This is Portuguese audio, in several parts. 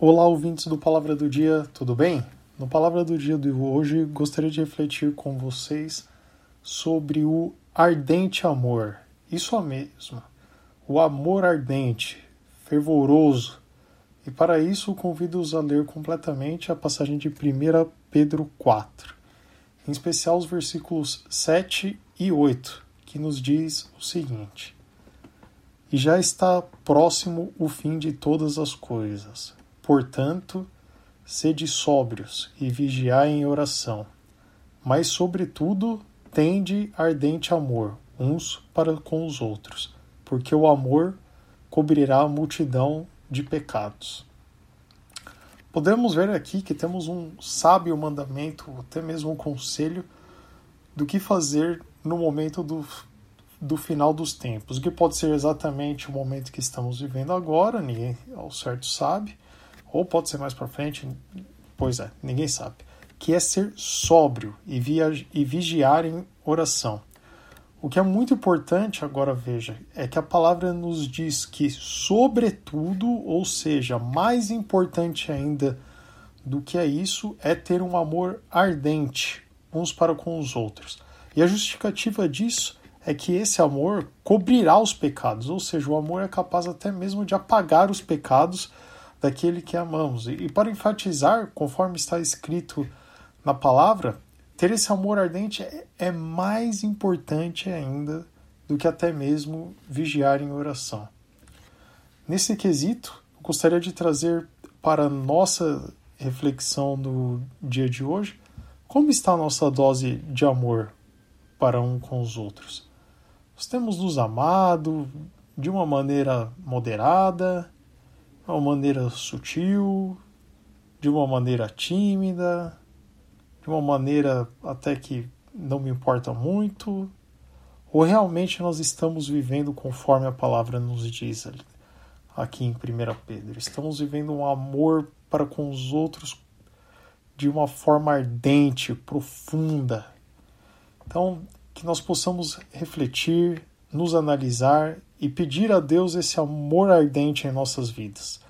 Olá, ouvintes do Palavra do Dia, tudo bem? No Palavra do Dia de hoje, gostaria de refletir com vocês sobre o ardente amor. Isso mesmo, o amor ardente, fervoroso. E para isso, convido-os a ler completamente a passagem de 1 Pedro 4, em especial os versículos 7 e 8, que nos diz o seguinte: e já está próximo o fim de todas as coisas. Portanto, sede sóbrios e vigiai em oração. Mas, sobretudo, tende ardente amor uns para com os outros, porque o amor cobrirá a multidão de pecados. Podemos ver aqui que temos um sábio mandamento, até mesmo um conselho, do que fazer no momento do do final dos tempos, que pode ser exatamente o momento que estamos vivendo agora, ninguém ao certo sabe, ou pode ser mais para frente, pois é, ninguém sabe, que é ser sóbrio e, e vigiar em oração. O que é muito importante, agora veja, é que a palavra nos diz que, sobretudo, ou seja, mais importante ainda do que é isso, é ter um amor ardente uns para com os outros. E a justificativa disso é que esse amor cobrirá os pecados, ou seja, o amor é capaz até mesmo de apagar os pecados daquele que amamos. E, para enfatizar, conforme está escrito na palavra, ter esse amor ardente é, é mais importante ainda do que até mesmo vigiar em oração. Nesse quesito, eu gostaria de trazer para a nossa reflexão do dia de hoje como está a nossa dose de amor para um com os outros. Nós temos nos amado de uma maneira moderada, de uma maneira sutil, de uma maneira tímida, de uma maneira até que não me importa muito, ou realmente nós estamos vivendo conforme a palavra nos diz aqui em 1 Pedro? Estamos vivendo um amor para com os outros de uma forma ardente, profunda. Então, que nós possamos refletir, nos analisar e pedir a Deus esse amor ardente em nossas vidas,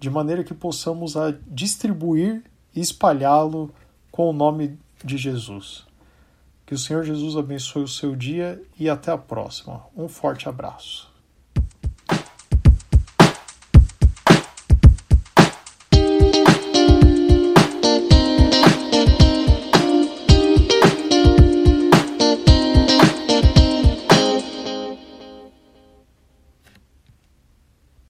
de maneira que possamos a distribuir e espalhá-lo com o nome de Jesus. Que o Senhor Jesus abençoe o seu dia e até a próxima. Um forte abraço.